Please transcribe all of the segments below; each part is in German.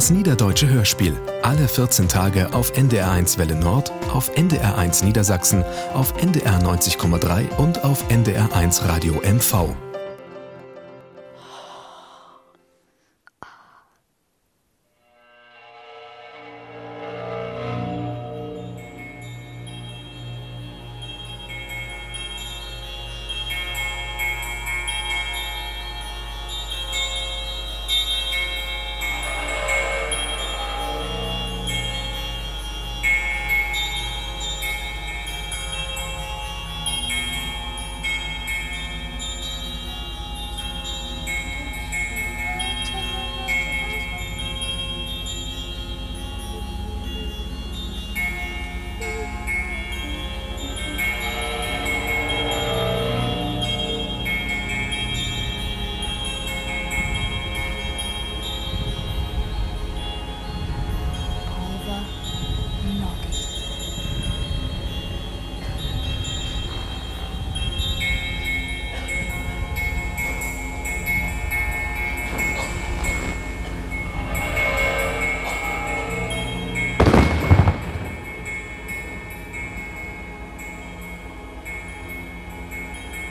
Das Niederdeutsche Hörspiel. Alle 14 Tage auf NDR1 Welle Nord, auf NDR1 Niedersachsen, auf NDR 90,3 und auf NDR1 Radio MV.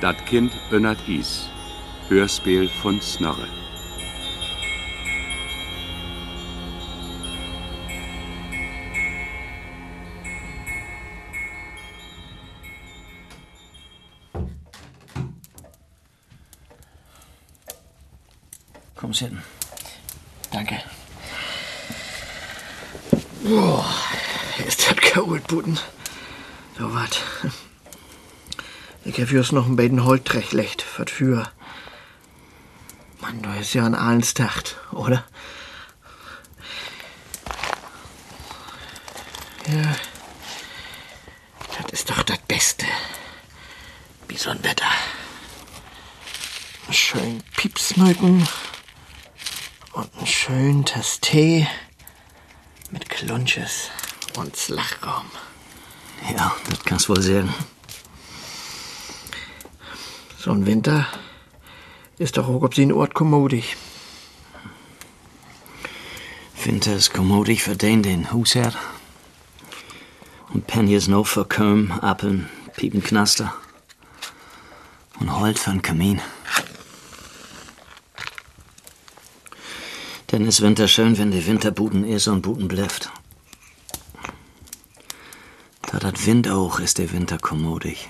Dat Kind Önnert Is. Hörspiel von Snorre. Kom zitten. Danke. Boah, ist das kalt, Buten. So wat. Ich just noch ein beiden Holt recht für für. Mann, du ist ja ein Ahlensdacht, oder? Ja. Das ist doch das Beste. Wie so ein Wetter. Schön Piepsmücken und einen schönen Tass Tee mit Klunches und Slachraum. Ja, das kannst wohl sagen. So ein Winter ist doch auch ob sie in Ort kommodig. Winter ist kommodig für den, den Hus hat. Und ist noch für Köm, Appeln, Piepenknaster. Und Holt für den Kamin. Denn ist Winter schön, wenn die Winterbuden ist und Buten bleibt. Da dat Wind auch ist der Winter kommodig.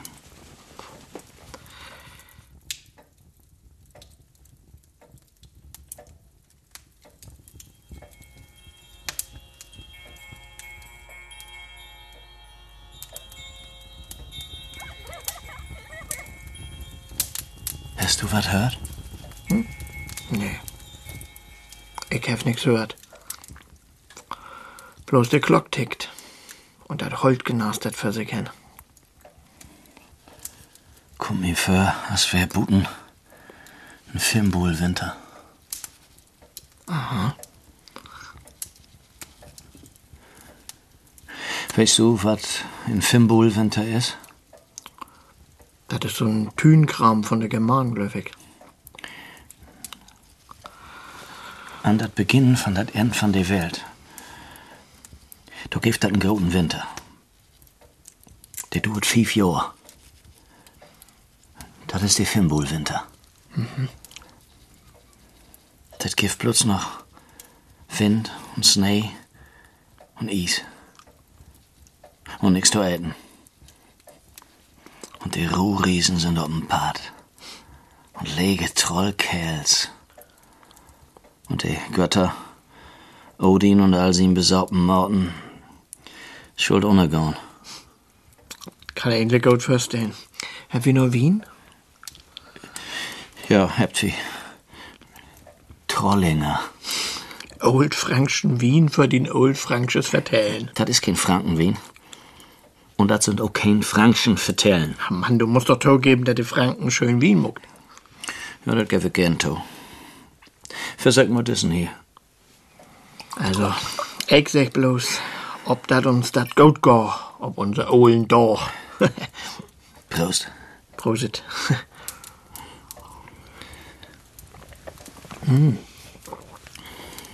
Was hört? Nee. Ich hab nix gehört. Bloß der Glock tickt. Und dat Holt genastert für sich hin. Kommt mir vor, als wär Buten ein Filmbuhl-Winter. Aha. Weißt du, was ein Filmbuhl-Winter ist? Das ist so ein Tünkram von der Germanen, glaub ich. An dat Beginn von dat End von der Welt. Da gibt dat einen großen Winter. Der dauert fünf Jahre. Das ist der Fimbul-Winter. Das gibt bloß noch Wind und Schnee und Eis. Und nichts zu essen. Und die Ruhriesen sind auf dem Pad. Und lege Trollkerls. Und die Götter, Odin und all sie besaubten Morten, schuld untergehen. Kann ich eigentlich gut verstehen. Hab wir nur Wien? Ja, habt wie Trollinger. Old Frankschen Wien für den Old Franksches Vertellen. Das ist kein Frankenwien. Und das sind auch kein Frankschen Vertellen. Ach Mann, du musst doch zugeben, dass die Franken schön Wien muckt. Ja, das gebe ich gern to. Versag mal diesen hier. Also, ich sag bloß, ob dat uns dat gut go, ob unser Ohlen doch. Prost. Prosit.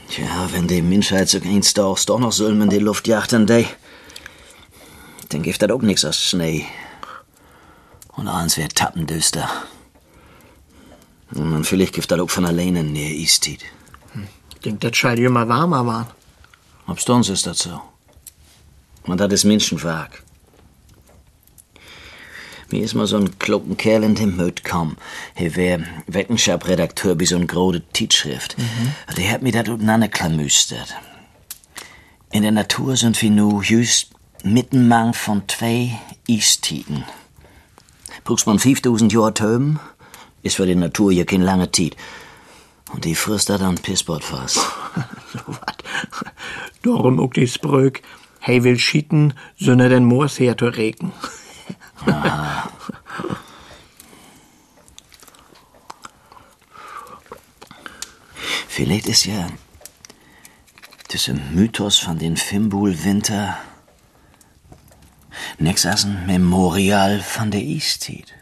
Tja, wenn die Menschheit so eins Tages doch noch Sölm in die Luft jachten, die, dann gibt das auch nix als Schnee. Und eins wird tappendüster. Und dann vielleicht gibt das auch von alleine in der Eistid. Ich denk, das scheint immer warmer waren. Ob uns ist das so. Und das ist Menschenwerk. Mir ist mal so ein kloppen Kerl in den Möd kam. Er wär Wettenschap-Redakteur bei so ein große Tischschrift. Der hat mir das untereinander klamüstert. In der Natur sind wir nu just mittenmang von zwei Eistiden. Brauchst man 5000 Jahre Töben, ist für die Natur ja kein lange Tid. Und die frisst da dann Pissbord fast. so wat. Darum auch die Spröck. Hey will schieten, sönne den Moors her zu regen. Vielleicht ist ja dieser Mythos von den Fimbul-Winter nix als ein Memorial von der Eistid.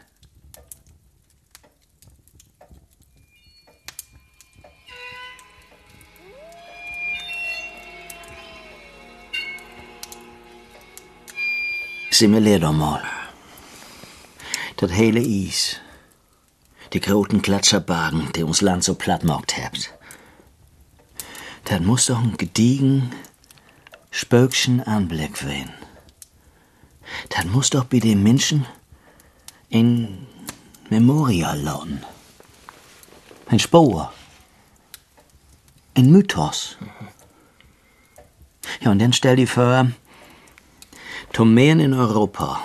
Simuleer doch mal. Dat hele Eis. Die großen Gletscherbergen, die uns Land so platt macht habt. Das muss doch ein gediegen, spökschen Anblick werden. Das muss doch bei den Menschen in Memorial lauten. Ein Spur. Ein Mythos. Ja, und dann stell dir vor, Tomäen in Europa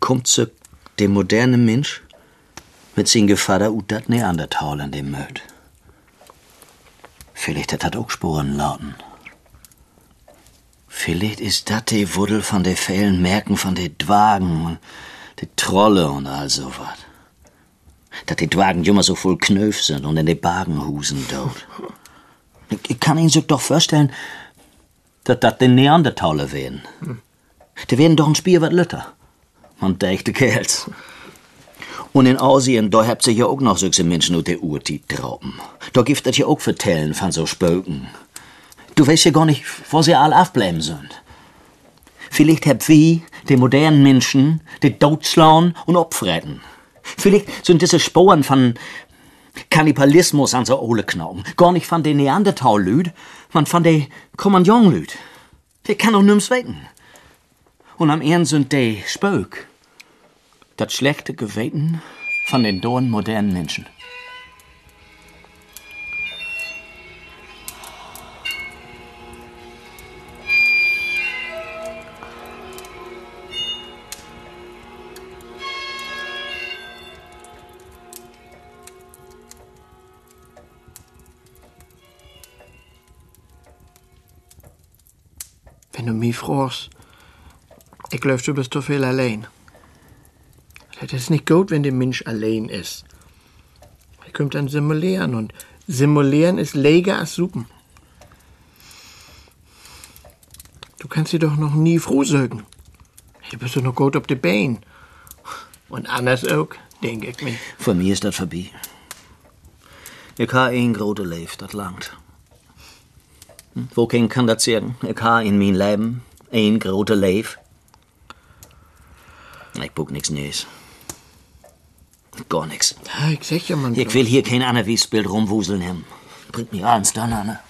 kommt zu dem modernen Mensch mit sin Gevader ut dat Neandertal in dem Möd. Vielleicht hat dat auch Spuren lauten. Vielleicht ist dat die Wuddel von de fehlen Merken von de Dwagen und de Trolle und all so wat. Dat die Dwagen immer so voll Knöf sind und in de Bagenhusen dort. Ich, kann Ihnen sich doch vorstellen, dass dat de Neandertaler werden. Die werden doch ein Spiel wat Lütter. Und echte Kerls. Und in Asien, da habt ihr ja auch noch solche Menschen und der Urtit Trauben. Da gibt es ja auch vertellen von so Spöken. Du weißt ja gar nicht, wo sie alle aufbleiben sind. Vielleicht habt wir, die modernen Menschen, die Totschlauen und Opfretten. Vielleicht sind diese Sporen von Kannibalismus an so Ole Knauben. Gar nicht von den Neandertal-Lüd, sondern von den Kommandant-Lüd. Die kann doch nimm's wetten. Und am Ende sind die Spök. Das schlechte Geweten von den dohen modernen Menschen. Du mich fragst, ich glaube, du bist zu viel allein. Das ist nicht gut, wenn der Mensch allein ist. Er kommt dann simulieren und simulieren ist leger als Suppen. Du kannst sie doch noch nie froh sagen. Du bist doch noch gut auf die Beine. Und anders auch, denke ich mir. Für mich ist das vorbei. Ich ha ein grote Leif, das langt. Kann das sagen? Ich ha in mein Leben ein grote Leif. Ich buck nix Neues. Gar. Ja, ich sag ja, man. Ich will hier kein Anna Wiesbild rumwuseln haben. Bringt mich ans dann, Anna.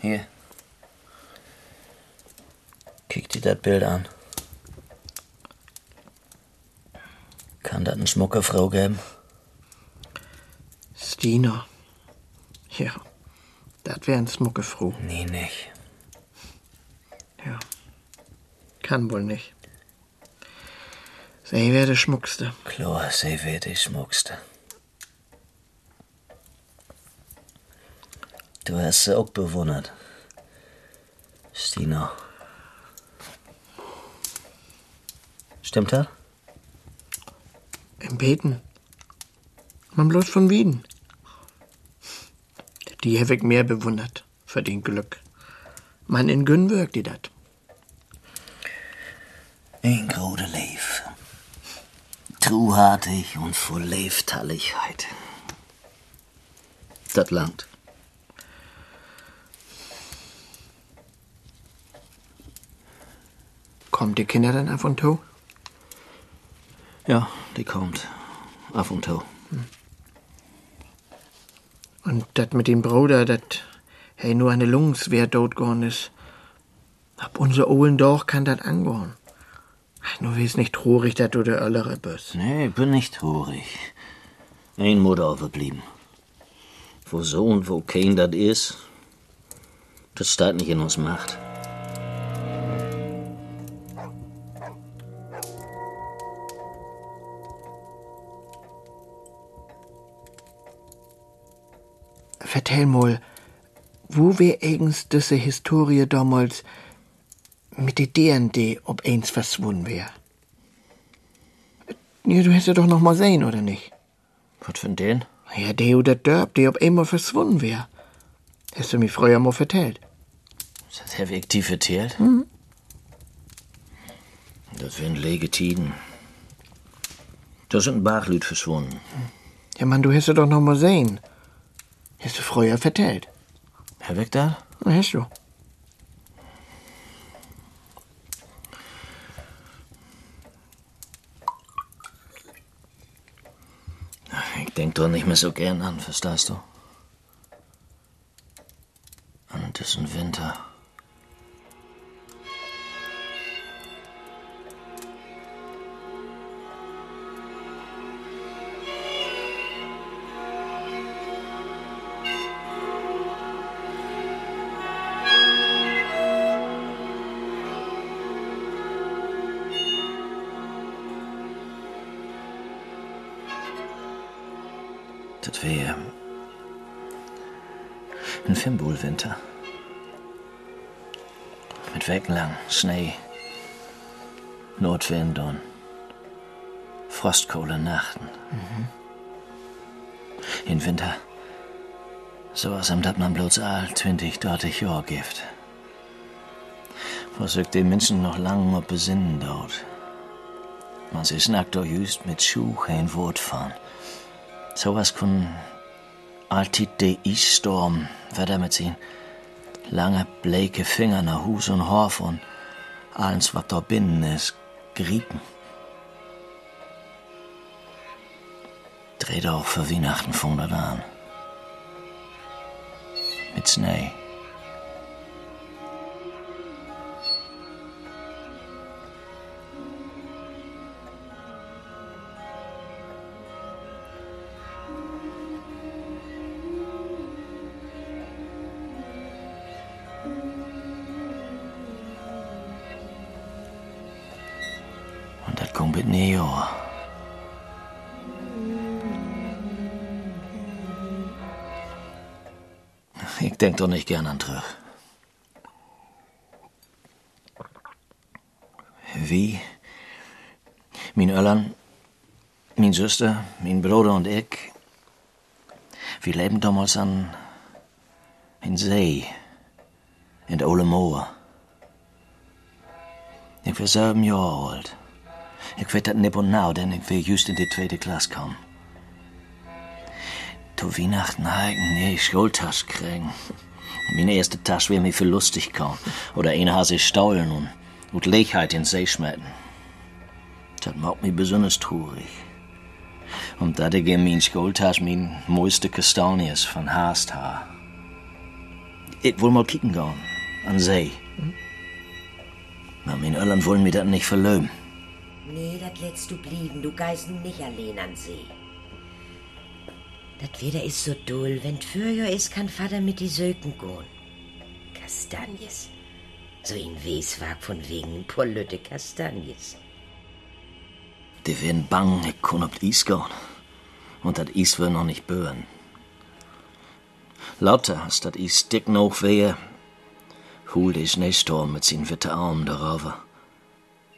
Hier. Kick dir das Bild an. Kann das eine schmucke Frau geben? Stina. Ja, das wär ein Smucke froh. Nee, nicht. Ja. Kann wohl nicht. Sie wär der Schmuckste. Klar, sie wird die schmuckste. Du hast sie auch bewundert. Stina. Stimmt das? Im Beten. Man bloß von Wien. Die hab ich mehr bewundert. Für den Glück. Man in Günn wirkt die dat. Ein große Leif. Truhartig und voll Leiftalligkeit. Das langt. Kommt die Kinder dann ab und zu? Ja, die kommt. Ab und zu. Und dat mit dem Bruder, dat hey nur eine Lungswehr dotgorn is. Ab unser Ohlen doch kann dat angorn. Nur wie's nicht trurig, dat du der Öllere bist. Nee, bin nicht traurig. Ein Mutter overblieben. Wo so und wo kein dat is, das steht nicht in uns Macht. Vertell mal, wo wär eigens diese Historie damals mit de DND ob eins verschwunden wär? Ja, du hättest ja doch noch mal sehen, oder nicht? Was für den? Ja, der oder Dörp, der ob einmal verschwunden wär. Hast du mir früher mal vertellt. Das hab ich tief erzählt? Das wären lege Tiden. Da sind ein Bachlüt verschwunden. Ja, Mann, du hättest ja doch noch mal sehen. Hast du früher vertellt. Herr weg da? Na, hast du. Ich denk doch nicht mehr so gern an, verstehst du? An diesen Winter. Mit wochenlang Schnee, Nordwind und frostkohle Nachten. In Winter, so was am dat man bloß all 20, 30 Jahr gibt. Was sich die Menschen noch lang op besinnen dort. Man sie snackt doch just mit Schuh ein Wort fahren. Sowas kun alltid de Eisstorm, wer damit sehen. Lange, bleike Finger nach Hus und Horf und alles, was da binnen ist, grieten. Dreht auch für Weihnachten von da an. Mit Schnee. Denk doch nicht gern an Trüch. Wie? Mein Öllern, mein Süster, mein Bruder und ich, wir leben damals an in See, in der Ole Moor. Ich war sieben Jahre alt. Ich weet dat nip und nou, denn ich will just in die tweede Klasse kommen. Zu Weihnachten heigen, nee, Schultasch kriegen. Meine erste Tasche wär mir für lustig kaum. Oder eine Hase staulen und, und Lechheit in See schmetten. Das macht mich besonders traurig. Und da ich in mein Schultasch mein mooiste Kastanies von Haast ha. Ich will mal kicken gehen, an See. Aber meine Eltern wollen mir das nicht verlöben. Nee, das lässt du blieben. Du geisen nicht allein an See. Das Wetter ist so dull. Wenn Fürjahr ist, kann Vater mit die Söken gehen. Kastanjes. So in Weswag von wegen Pollütte Kastanjes. Die werden bang, ich kann ob Eis gehen. Und das Eis will noch nicht böen. Lauter, als das Eis dick noch wehe, hol die Schneesturm mit seinen witte Armen darauf.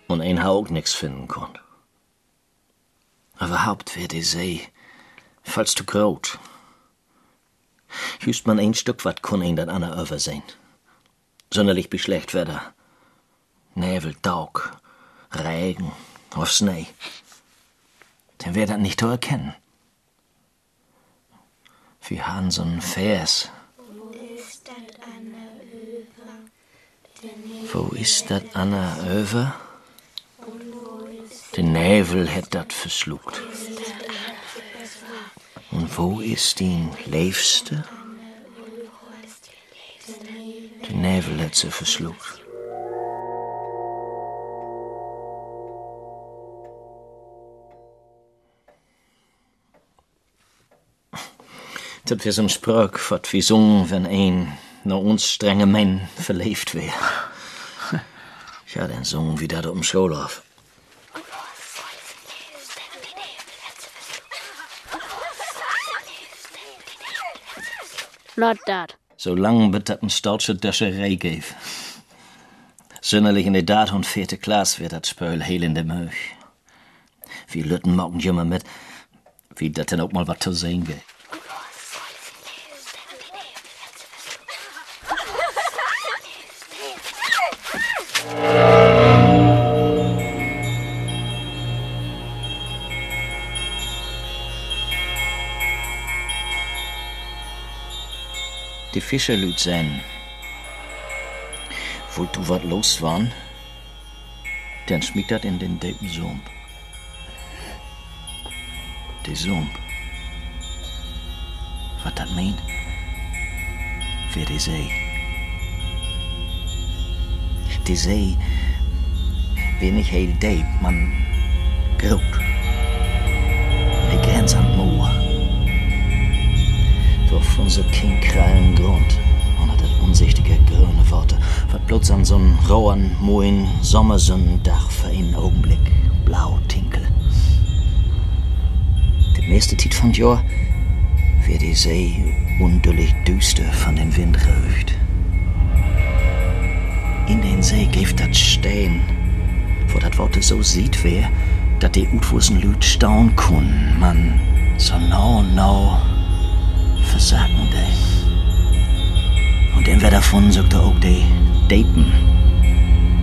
Und ein Haug nix finden konnt. Überhaupt wär die See, falls du groot. Just man ein Stück wat kun ein dat ander oversehen. Sonderlich wie schlecht Wetter. Nebel, Daug, Regen, auf Schnee. Dann wär dat nicht zu erkennen. Wir haben so einen Vers. Wo ist dat Anna over? De Nevel het dat verslukt. Und wo ist die leefste? De Nevel het ze verslukt. Dat wir so'n Sprach, wat wir sungen, wenn ein nach uns strenge Mann verlebt wär. Ja, dann sungen wir dat um Scholauf. Not dat. Zolang het dat een stolze Döscherei geef. Zunnerlich in de daad und vierte Klasse wird dat Spöl heel in de Möch. Wie Lütten mocken jummer mit, wie dat denn auch mal wat zu sehen geht. Fischerlüt sein. Wo du wat los waren, dann schmiegt dat in den depen Sump. Die Sump. Wat dat meint? Für die See. Die See, wie nicht heel deep, man groot. Die Grenze an Durch unser Kindkrallen Grund, unter das unsichtige grüne Worte, wird bloß an so'n rauen, moin Sommersonnendach für einen Augenblick blau tinkel. Die meiste Zeit von Jahr wird die See undullig düster von den Wind röcht. In den See gibt dat stehen, wo dat Worte so sieht wer, dat die Utwusen Lüt staun kun, man so no, no versagen de. Und dann wer davon sagt auch die Depen,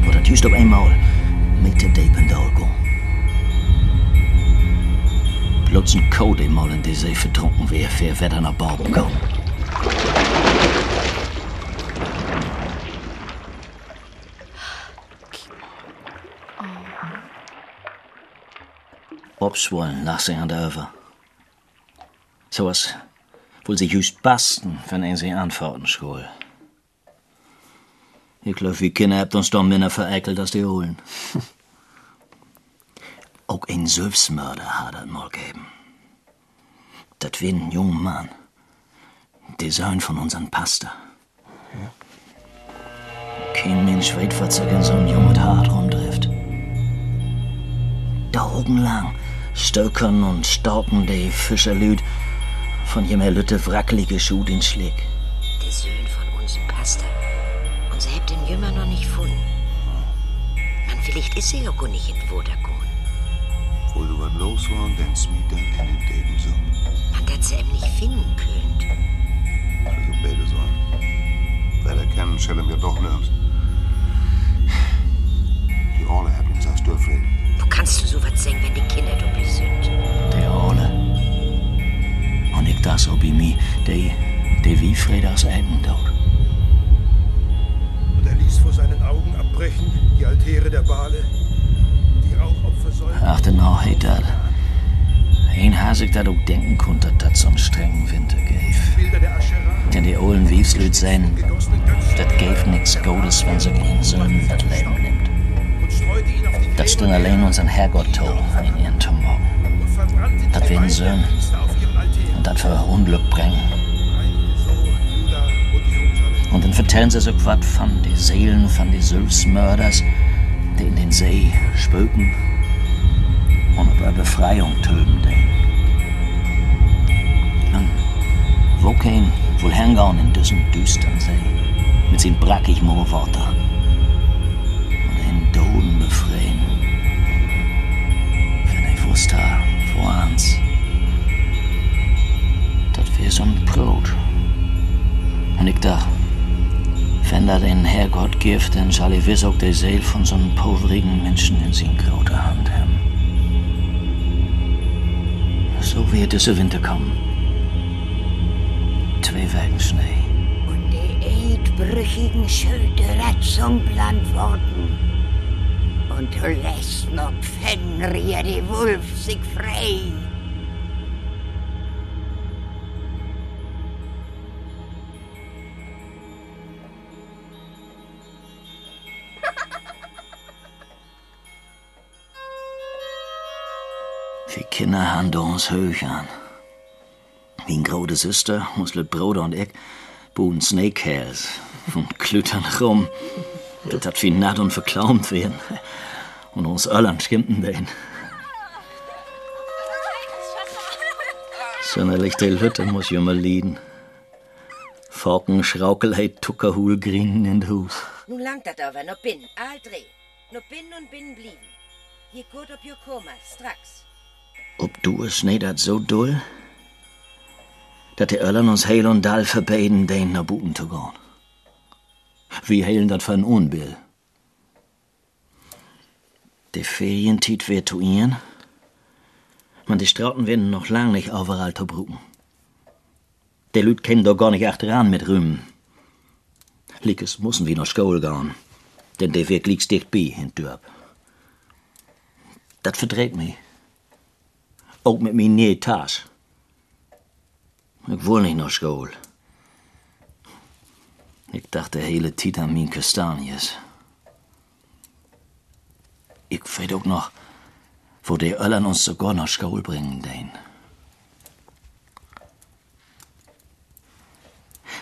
wo dat just auf einmal mit den Depen da go. Bloß ein Code mal in die See vertrunken für wer dann nach Baum kommt. Opschwollen lag sie an der Över. So was wohl sie just basten, wenn ein sie antworten schul. Ich glaub, wir Kinder habt uns doch minder vereckelt als die Holen. Auch ein Selbstmörder hat er mal gegeben. Das wie ein junger Mann. Der Sohn von unseren Pastor. Kein Mensch weiß, was sich in so einem jungen Hart rumtrifft. Daugenlang stöckern und stauken die Fischerlüd von jemer Lütte wrackelige Schuh den Schlick. Der Söhn von unserem Pastor. Und sie habt den Jümmer noch nicht gefunden. Man, vielleicht ist sie ja gar nicht in Wodergun. Wo du wat los war, dann smiet dann in den Deben so. Man, dass sie eben nicht finden könnt. Also beide sollen. Weil erkennen schellen wir doch nirgends. Die Orle hat uns aus Dörfreden. Wo kannst du sowas sagen, wenn die Kinder doppelt sind? Der Ole. Und ich das ob i mi, der, der wie Fred aus Eden dort. Und er ließ vor seinen Augen abbrechen die Altäre der Bale, die Rauchopfer sollten. Ach, genau, hey, dat. Ein Hasig dat auch denken konnte, dat so'n strengen Winter Aschera, Denn die ollen Wiefslüt sein, dat gäf nix Godes, wenn sie ihren Söhnen dat Leben nimmt. Dat stund allein unseren Herrgott to in ihren Tumor. Dat werden Gebeine für Unglück bringen. Und. Und dann vertellen sie so wat von die Seelen von die Sülfsmörders, die in den See spöken und über Befreiung töten den. Man, wo kein wohl hängen in diesem düstern See, mit sin brackig Moorworter und den Doden befreien. Wenn ich wusste, wo ans, wär so'n Brot. Und ich dachte, wenn da den Herrgott gibt, dann soll ich wiss auch die Seele von so einem poverigen Menschen in sin große Hand haben. So wird dieser Winter kommen. zwei Wochen Schnee. Und die eidbrüchigen Schilde zum Land worden. Und du lässt noch Fenrir, die Wolf, sich frei. Wir Kinder haben uns hoch an. Mijn grote zuster, ons Bruder und ich, boen Snakehells und klütern rum. Das hat wie natt und verklaumt werden. Und uns allen schimpten den. Sonderlich die Lütte muss ich immer lieden. Falken, Schraukelheit, Tuckerhul, Grinen in Hus. Nun langt dat aber, noch bin, all dreh. Bin und bin blieben. Hier gut ob ihr Koma, straks. Ob du es nicht so dull? Dat die Öllern uns heil und dall verbeten, den nach Buten zu gehen. Wie heilen dat für ein Unbill? Die Ferientiet wird zu ihren, man die Strauten werden noch lang nicht overall zu brücken. Die Lüt kennen doch gar nicht achteran mit Rühmen. Liekes müssen wir noch Schule gehen, denn der wird liegst dicht bei in Dörp. Dat verdreht mich. Auch mit mir nie Tas. Ich will nicht noch Schule. Ich dachte hele Zeit an min Kastanies. Ich weet auch noch, wo die Öllern uns sogar nach Schule bringen, den.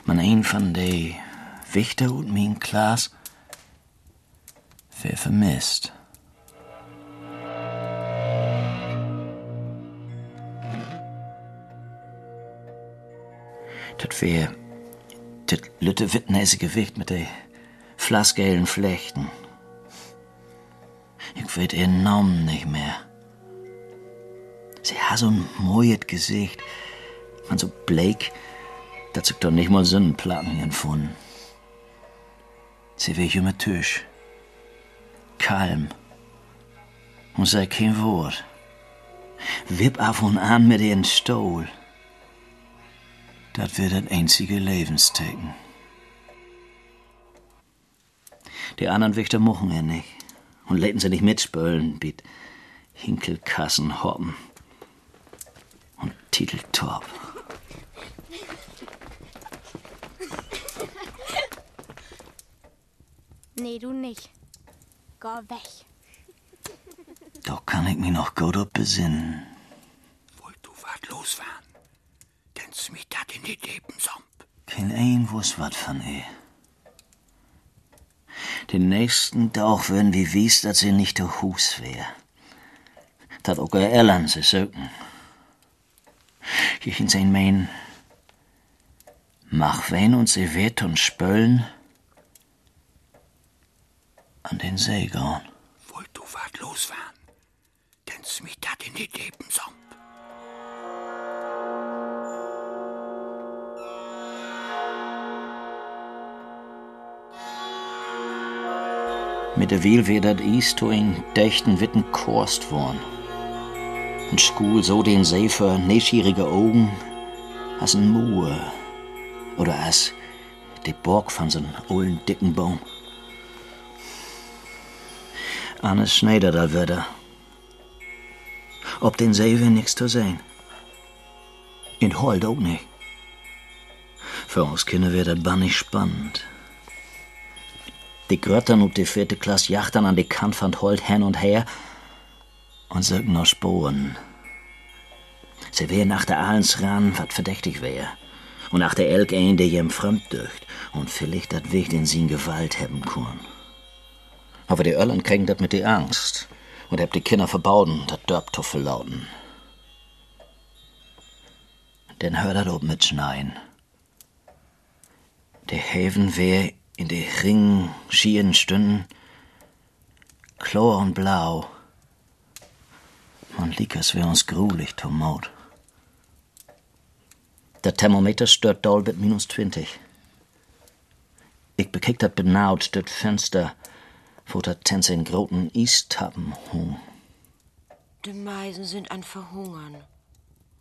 Man ein von de Wichter und min Klaas, wer vermisst. Das wär das lütte wittnäsige Wicht mit de flassgeilen Flechten. Ich weet ihr Namen nicht mehr. Sie hat so ein mojet Gesicht. Man so bleik, dat sich doch nicht mal Sonnenplatten empfunden. Sie wär immer Tisch. Kalm. Und sei kein Wort. Wipp auf und an mit ihren Stuhl. Das wird das einzige Lebenstecken. Die anderen Wächter mochen er nicht. Und läten sie nicht mitspölen, mit Hinkelkassen hoppen. Und Titeltorp. Nee, du nicht. Geh weg. Doch kann ich mich noch gut besinnen. Wollt du wat los? In die Lebensomp. Kein ein wuss wat von ihr. Den nächsten Tag würden wir wies, dass sie nicht der Hus wär. Dat auch er Erlan sie söken. Ich in sein mein, mach wen und sie wird und spöllen an den See gehen. Wollt du wat los waren? Denn smit dat in die Lebensomp. Mit der Wiel wär dat is to in dächten Witten korst worn. Und Skul so den See für neschierige Augen, as ein Mue. Oder as de Borg von so'n ollen dicken Baum. Annes Schneider da würde. Ob den wär nix zu sehen. In Holt auch nicht. Für uns Kinder wär dat bannig spannend. Die Gröttern und die vierte Klasse jachtern an die Kant von Holt hin und her und sögen noch Spuren. Sie wär nach der Ahlens ran, wat verdächtig wär. Und nach der Elk ein, der jem fremd dücht und vielleicht dat Weg in sin Gewalt hebben kann. Aber die Öllern kriegen dat mit die Angst und hab die Kinder verbauden, dat Dörbtuffel lauten. Denn hör dat ob mit Schneien. Der Häfen wär in de ringen, schieren Stunden Chlor und Blau. Man liegt, als wär uns grulich zum Maut. Der Thermometer stört doll mit minus 20. Ich bekickt dat benaut das Fenster, wo dat Tänze in groten Istappen hung. Die Meisen sind an Verhungern.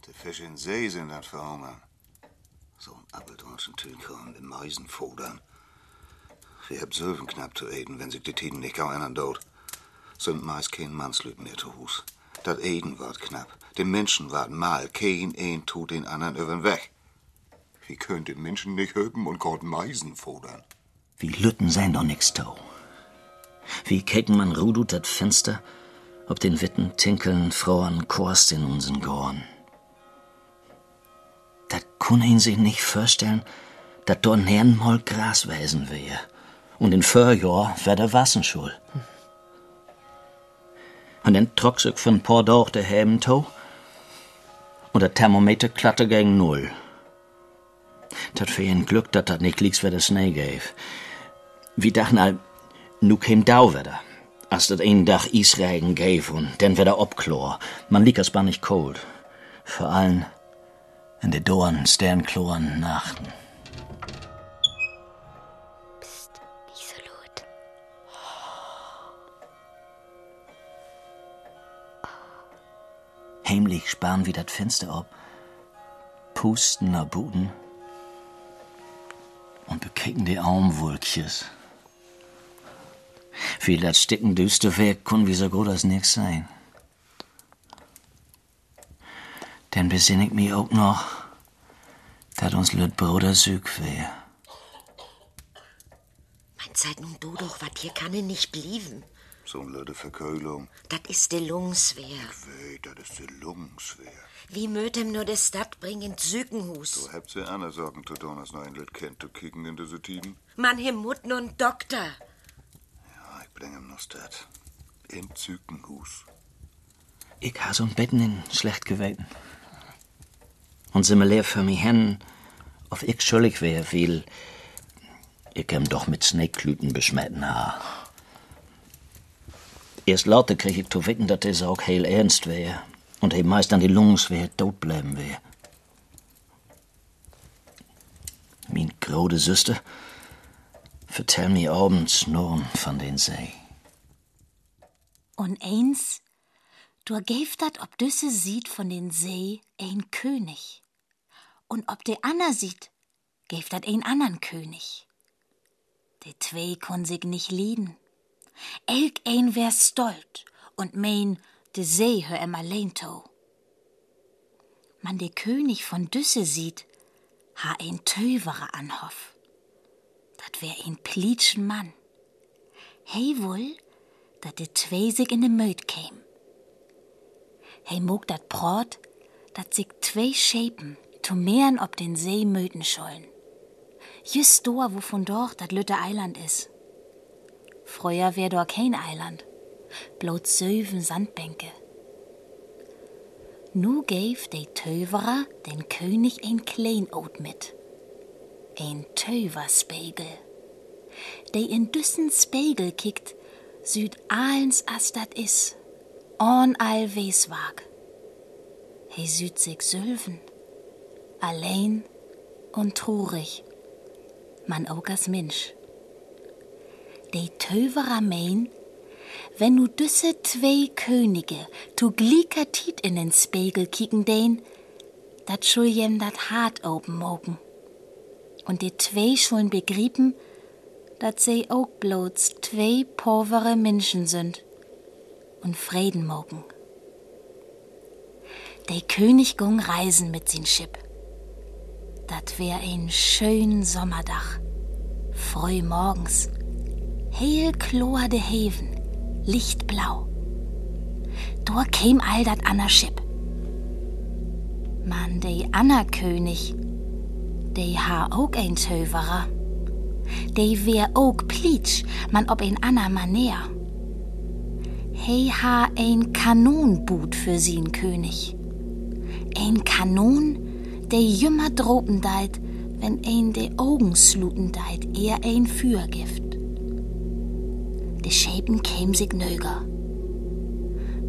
Die Fische in See sind an verhungern. So ein appeldornschen Tünkern in Meisen fodern. Haben Söwen knapp zu eden, wenn sich die Tiden nicht gau ändern dort. Sind meist kein Mannslüt mehr zu Hus. Dat Eden ward knapp. De Menschen ward mal. Kein een tut den anderen übern Weg. Wie könnt den Menschen nicht höben und Gott Meisen fodern? Wie Lütten sein doch nix tau. Wie keken man Rudut dat Fenster, ob den Witten tinkeln Frauen Korst in unseren Gorn. Dat kun ihn sich nicht vorstellen, dat dort Herrn mal Gras wesen wär. Und in Förjahr wär der Wassenschul. Und für ein paar Tage der Heben to. Und der Thermometer klatte gegen Null. Dat für ein Glück, dat dat nicht liegt, wer der Schnee gäf. Wie dachten all, nu käm Dauwetter. Als dat een Dach Eisregen gäf und dann wär der Obklor. Man liegt es nicht cold. Vor allem in de Dorn Sternkloren Nachten. Heimlich sparen wir dat Fenster ab, pusten nach Buden und bekicken die Aumwolkjes. Viel dat sticken düster Werk kun wie so gut als nix sein. Denn besinn ich mich auch noch, dat uns Lüt Bruder süg wär. Mein Zeit nun du doch, wat hier kann nicht blieben. So eine blöde Verkeulung. Dat ist de Lungswehr. Weh, das ist die Lungswehr. Wie möt em nur de Stadt bringen ins Sükenhus? So habt ihr andere Sorgen zu tun, als noch ein Lüt kennt zu kicken in diese Tiden? Man hem Mut nun Doktor. Ja, ich bring ihm Stadt. Im Zükenhus. Ich ha so'n Betten in schlecht geweten. Und sie mir leer für mich hen, auf ich schuldig wär, weil ich em doch mit Snakeklüten beschmetten ha. Erst laute krieg ich zu wicken, dass es auch heil ernst wär. Und he meist an die Lungs wär, tot bleiben wär. Min grode Süster, vertell mir abends nur von den See. Und eins, du gäf dat, ob düsse sieht von den See ein König. Und ob de Anna sieht, gäf dat ein andern König. De zwei kon sich nicht lieden. Elk ein wär stolt und mein, de See hör em allein to. Man de König von Düsse sieht, ha ein Töverer anhoff. Dat wär ein plitschen Mann. Hey wohl, dat de zwei sich in de Möd käm. Hey mog dat Brot, dat sich zwei Schäpen zu mehren ob den See möden schollen. Just do, wo von dort dat Lütte Eiland is. Früher dort kein Eiland, bloß söven Sandbänke. Nu gäf de Töverer den König ein Kleinod mit. Ein Töverspiegel. De in düssen Spiegel kickt, süd ahlens as dat is, on all Weswag. He süd sich sülven, allein und trurig, man als Mensch. De Töverer mein, wenn nu düsse zwei Könige tu gliker Tit in den Spiegel kicken den, dat schul jem dat hart open mogen. Und die zwei schuln begrieben, dat sie auch bloß zwei povere Menschen sind und Frieden mogen. Der König gung reisen mit sin Schiff. Dat wär ein schön Sommerdach. Früh morgens. Hell klor de Heven, lichtblau. Dort käm all dat Anna Schipp. Man, de Anna König, de ha auch ein Töverer. De wär auch plitsch, man ob ein Anna Maner. He ha ein Kanonboot für sin König. Ein Kanon, de jümmer dropen deit, wenn ein de Augen sluten deit, eher ein Fürgift. De Schäpen käm sich nöger.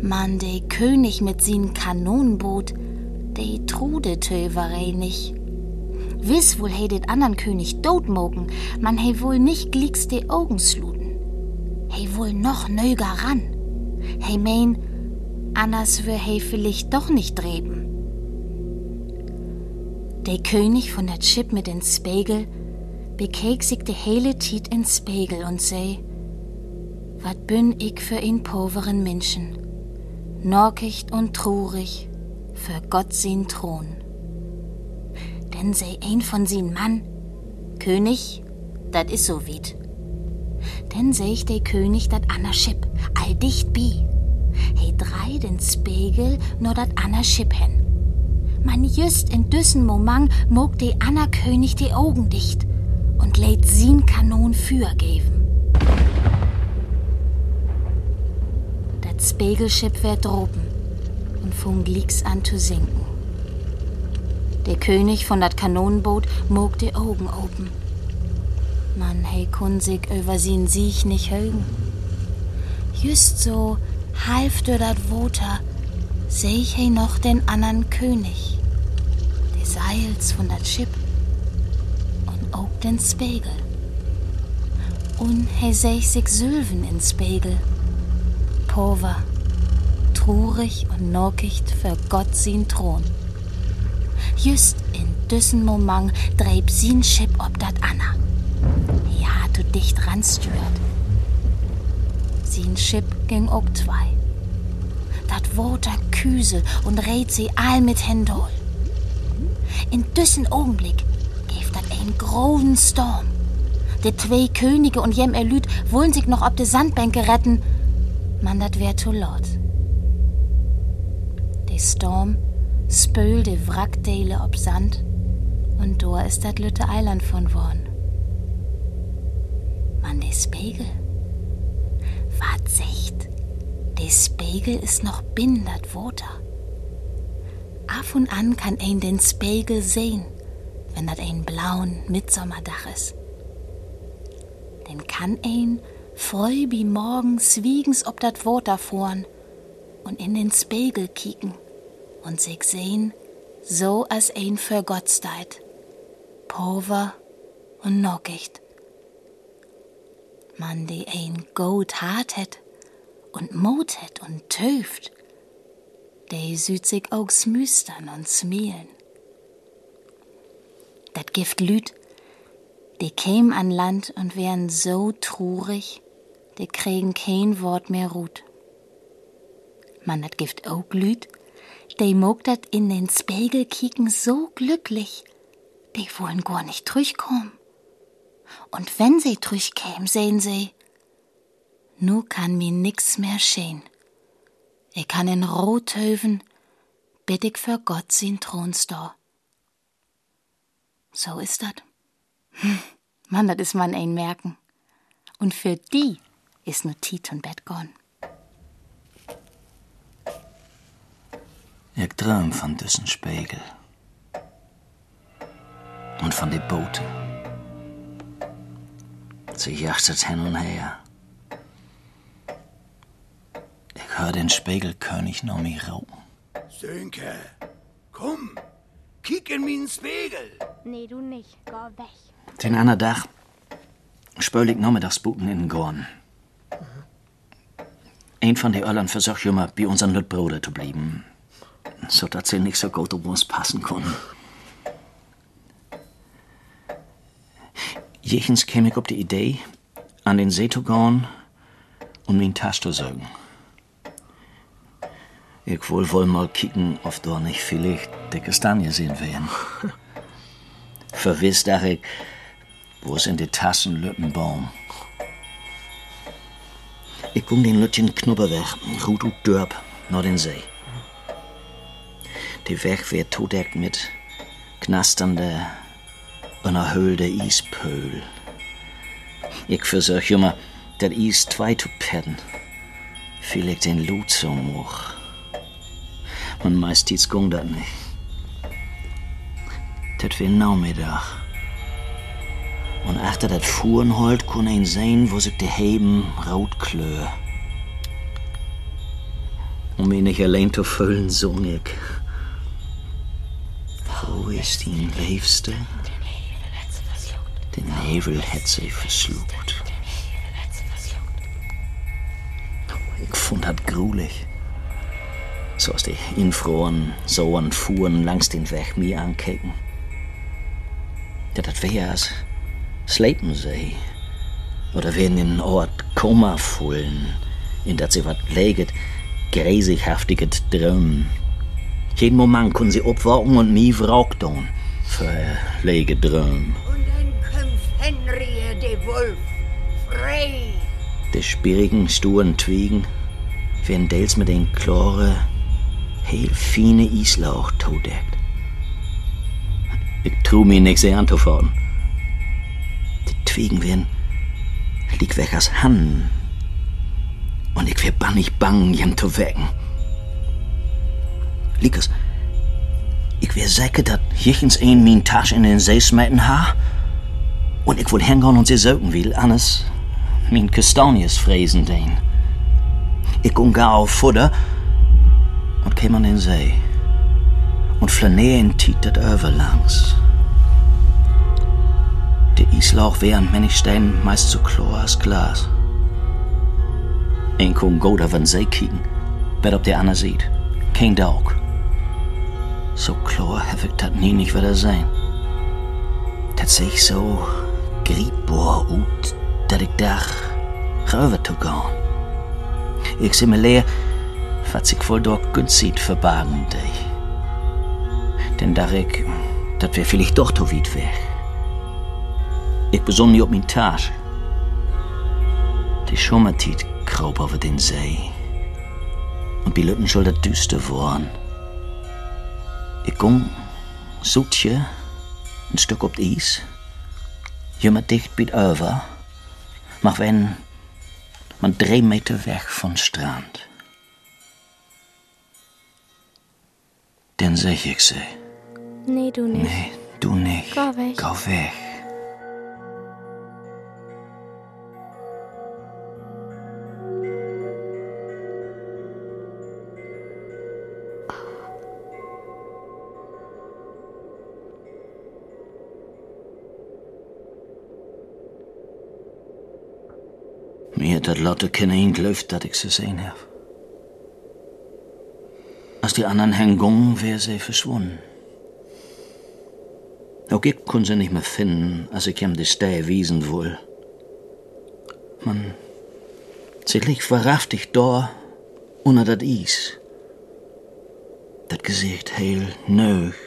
Man, de König mit sin Kanonenboot, de trude Töverei nicht. Wiss wohl he det andern König dotmogen, man he wohl nicht glicks de Augen sluten. He wohl noch nöger ran. He mein, anders wär he vielleicht doch nicht dreben. Der König von der Chip mit den Spiegel bekeek sich de hele Tiet in Spiegel und sei, wat bin ich für ein poveren Menschen, norkicht und trurig, für Gott sin Thron. Denn sei ein von sin Mann, König, dat is so wit. Denn seh ich der König dat Anna Chip, all dicht bi. He drei den Spiegel nur dat Anna Chip hen. Man just in düssen Moment mog de Anna König die Augen dicht und lädt sin Kanon für geben. Dat Spiegelschip wär droben und fung licks an zu sinken. Der König von dat Kanonenboot mog die Augen open. Man hey kun sich über sin Sieg nicht högen. Just so half durch dat Woter seh ich hey noch den anderen König, des Seils von dat Schiff und auch den Spiegel. Und hey seh ich sich Sylven in Spiegel, Pover, trurig und norkicht für Gott sin Thron. Just in düssen Moment dreib sin Schiff ob dat Anna. Ja, du dicht ranstürt. Sin Schiff ging auch zwei. Dat Woter Küsel und red sie all mit Händol. In düssen Augenblick gäf dat ein großen Storm. De zwei Könige und jem Erlüt wollen sich noch ob de Sandbänke retten. Man, dat wär zu laut. Storm spöl de Wrackdele ob Sand und da ist dat Lütte Eiland von worn. Man, de Spiegel. Wat secht? De Spiegel ist noch bindert Woter. Af und an kann ein den Spiegel sehen, wenn dat ein blauen Mitsommerdach ist. Den kann ein freu wie morgens wiegens ob dat Woter fuhren und in den Spiegel kicken und sich sehen, so als ein für Gott steit, pover und nockicht. Man, die ein gut hart het und Mut und töft, der süd sich auch smüstern und smielen. Dat Gift lüt, die käm an Land und wären so trurig, die kriegen kein Wort mehr ruht. Man dat Gift auch lüt, die mog dat in den Spiegel kicken so glücklich, die wollen gar nicht durchkommen. Und wenn sie durchkäm, sehen sie, nu kann mir nix mehr schehen. Ich kann in Rothöven, bitt ich für Gott sin Thronstor. So ist dat. Hm, Mann, dat is man ein merken. Und für die ist nur Tiet und Bett gone. Ich träum von diesen Spiegel. Und von den Booten. Sie jachtet hin und her. Ich hör den Spiegelkönig noch mir rauchen. Sönke, komm, kick in meinen Spiegel. Nee, du nicht. Geh weg. Den anderen Tag spöl ich Nachmittagsbuten in den Gorn. Ein von den Öllern versucht immer, bei unseren Lütbruder zu bleiben, so dass sie nicht so gut auf uns passen können. Jechens käme ich auf die Idee, an den See zu gehen und min Tasch zu sägen. Ich wohl wohl mal kicken, ob da nicht vielleicht die Kastanie sehen werden. Verwiss dach ich, wo es in die Tassen Lüttenbaum. Ich guck den Lütchen Knubber weg, und dörp, nach den See. Die Weg wird todeckt mit knasternde, unerhöhlte Ispöhl. Ich versuch immer, dat Is zwei zu petten. Vielleicht den Lut so hoch. Und meistens gung dat nicht. Dat wär Nachmittag. Und achter dat Fuhrenhold kun ein sehen, wo sich die Heben rot klö. Um ihn nicht allein zu füllen, sung ich. Wo ist die Liebste? Den Nebel hat sie verschluckt. Ich fand dat grulich. So als die Infroren an Fuhren langs den Weg mir ankicken. Ja, das wäre als Slepensee. Oder wir in Ort Koma fullen, in dat sie wat leget, gräsighaftiget Drömen. Jeden Moment können sie abwachen und nie wraugtun für lege Drömen. Und dann kämpft Henry de Wolf, frei. De spirigen, sturen Twiegen werden dels mit den klare, heel fine Islauch todeckt. Ich tu mir nix anzufahren. Die Twiegen werden lieg weg als Hannen. Und ich wär bannig bang, jem zu wecken. Liekes, ich wär sicher, dat jichens een min Tasche in den See smeten ha. Und ich will hingehen und sie söken will, anders min Kastanies fräsen den. Ich umgar auf Futter und käm an den See. Und flaneren tietet överlangs. Der Islauch wär an Mennigstein meist so klar als Glas. Ein kun gut auf den See kicken, bet ob der Anna sieht. Kein Daug. So klar ich dat nie nicht wieder sein. Dat seh ich so griebbar ut, dat ich dach rüber zu gehen. Ich seh mir leer, was ich wohl dort günstig verbargen dich. Denn da ich, dat wär vielleicht doch zu weit weg. Ich besonnen nie auf min Tasche. Die Schummertiet kroop over den See. Und die Lütten dat düster worden. Ich ging, zoetje, ein Stück op Eis, jummer dicht bit over, maar wenn man drei Meter weg von Strand. Dann seh ich sie. Nee, du nicht. Nee, du nicht. Geh weg. Geh weg. Dat Lotte keine gelüft, dat ich sie sehen hab. Als die anderen hängen, wär sie verschwunden. Auch ich konnte sie nicht mehr finden, als ich ihm die Stähe wiesen wohl. Man, sie liegt wahrhaftig da, unter dat Eis. Dat Gesicht heil nöch.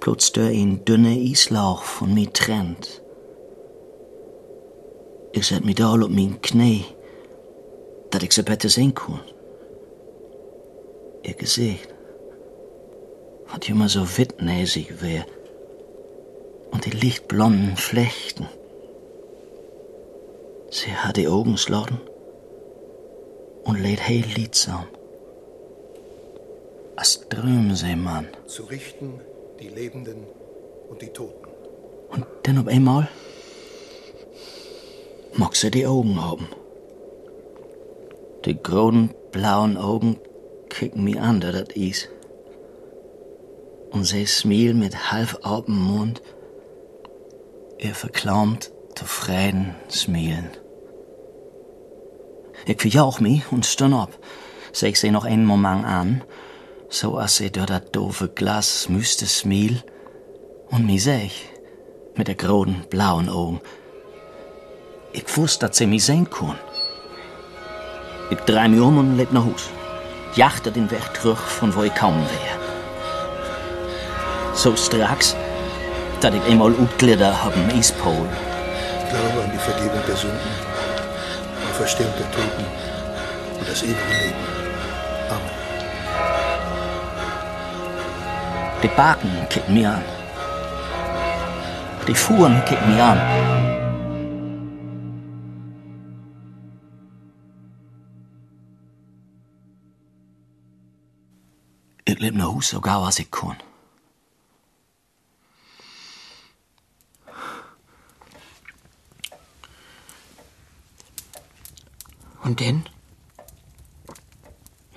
Plötz der ein dünner Islauch von mir trennt. Ich set mich da op mijn knie, dat ik ze beter sehen kon. Ihr Gesicht, wat immer so wittnäsig wär, und die lichtblonden Flechten. Sie hat die Augen slotten und lädt heel liedsam. Als drömen sie, Mann. Zu richten die Lebenden und die Toten. Und dann auf einmal mag sie die Augen haben. Die großen blauen Augen kicken mich an, da das is. Und sie smil mit halb open Mund, ihr verklaumt, zufrieden smilen. Ich verjauch mich und stön ab, seh ich sie noch einen Moment an, so als sie durch das doofe Glas müsste smil und mich seh ich mit der großen blauen Augen. Ich wusste, dass sie mich sehen kann. Ich dreh mich um und leb nach Haus. Jachte den Weg zurück, von wo ich kaum wär. So straks, dass ich einmal utglieder hab im Eastpol. Ich glaube an die Vergebung der Sünden, die Verstehung der Toten und das ewige Leben. Amen. Die Baken kicken mir an. Die Fuhren kicken mir an. Ich leb nach Hus so gau als ich kann. Und denn?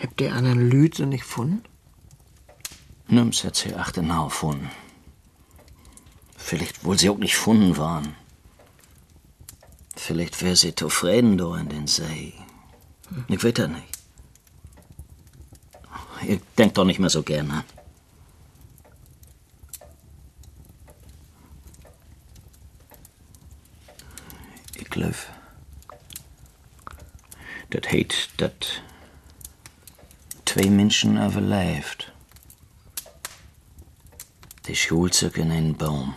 Habt ihr Lüt nicht gefunden? Nimm's hat sie achtenau gefunden. Vielleicht wohl sie auch nicht gefunden waren. Vielleicht wär sie zufrieden da in den See. Ich weiß das nicht. Ich denke doch nicht mehr so gerne. Ich glaube, das Hate, das zwei Menschen überlebt. Die Schule in einen Baum.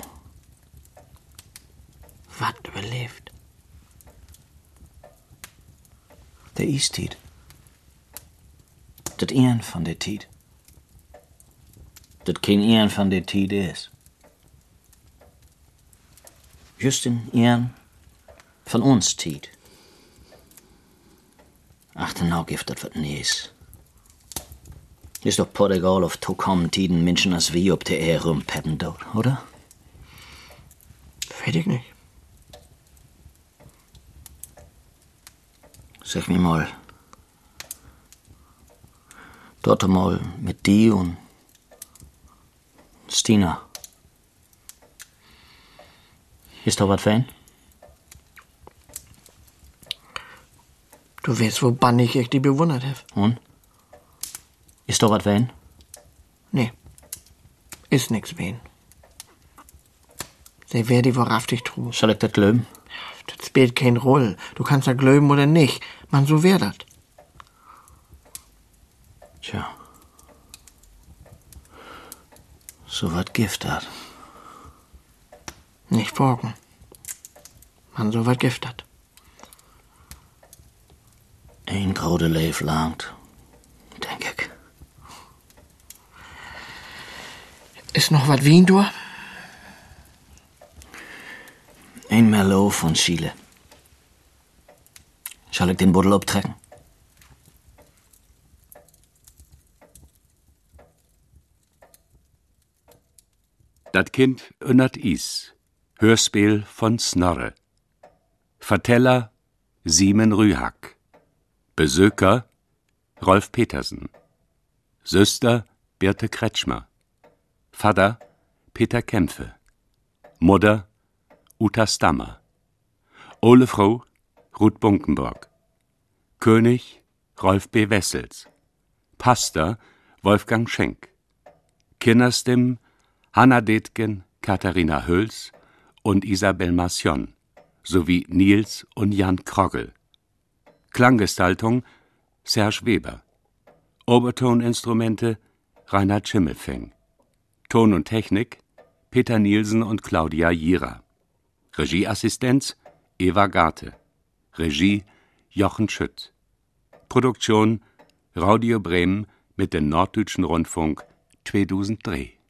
Was überlebt? Der Istid. Dat een van de tijd. Dat geen een van de tijd is. Just een een van ons tijd. Ach, nou gift dat wat nees. Is doch Portugal of toekomende tiden mensen als wie op de air rumpeppen dood, oder? Weet ik niet. Zeg mir mal. Dort mal mit die und Stina. Ist doch was fein? Du weißt, wo bannig ich die bewundert habe. Und? Ist doch was fein? Nee. Ist nix wen. Sie wär die wahrhaftig trug. Soll ich das glauben? Das spielt kein Roll. Du kannst da glauben oder nicht. Man, so wär dat. Tja. So wat Gift hat. Nicht forken. Man, so wat Gift hat. Een grote leef langt, denk ik. Ist noch wat Wien, du? Een Merlot von Chile. Soll ich den Buddel abtrecken? Dat Kind unnert is. Hörspiel von Snorre. Verteller Simon Rühack. Besöker Rolf Petersen. Söster Birte Kretschmer. Vater Peter Kämpfe. Mutter Uta Stammer. Ole Frau Ruth Bunkenburg. König Rolf B. Wessels. Pastor Wolfgang Schenk. Kinderstimmen Hanna Detgen, Katharina Hüls und Isabel Marcion sowie Nils und Jan Krogel. Klanggestaltung Serge Weber. Obertoninstrumente Reinhard Schimmelfeng. Ton und Technik Peter Nielsen und Claudia Jira. Regieassistenz Eva Garte. Regie Jochen Schütt. Produktion Radio Bremen mit dem Norddeutschen Rundfunk 2003.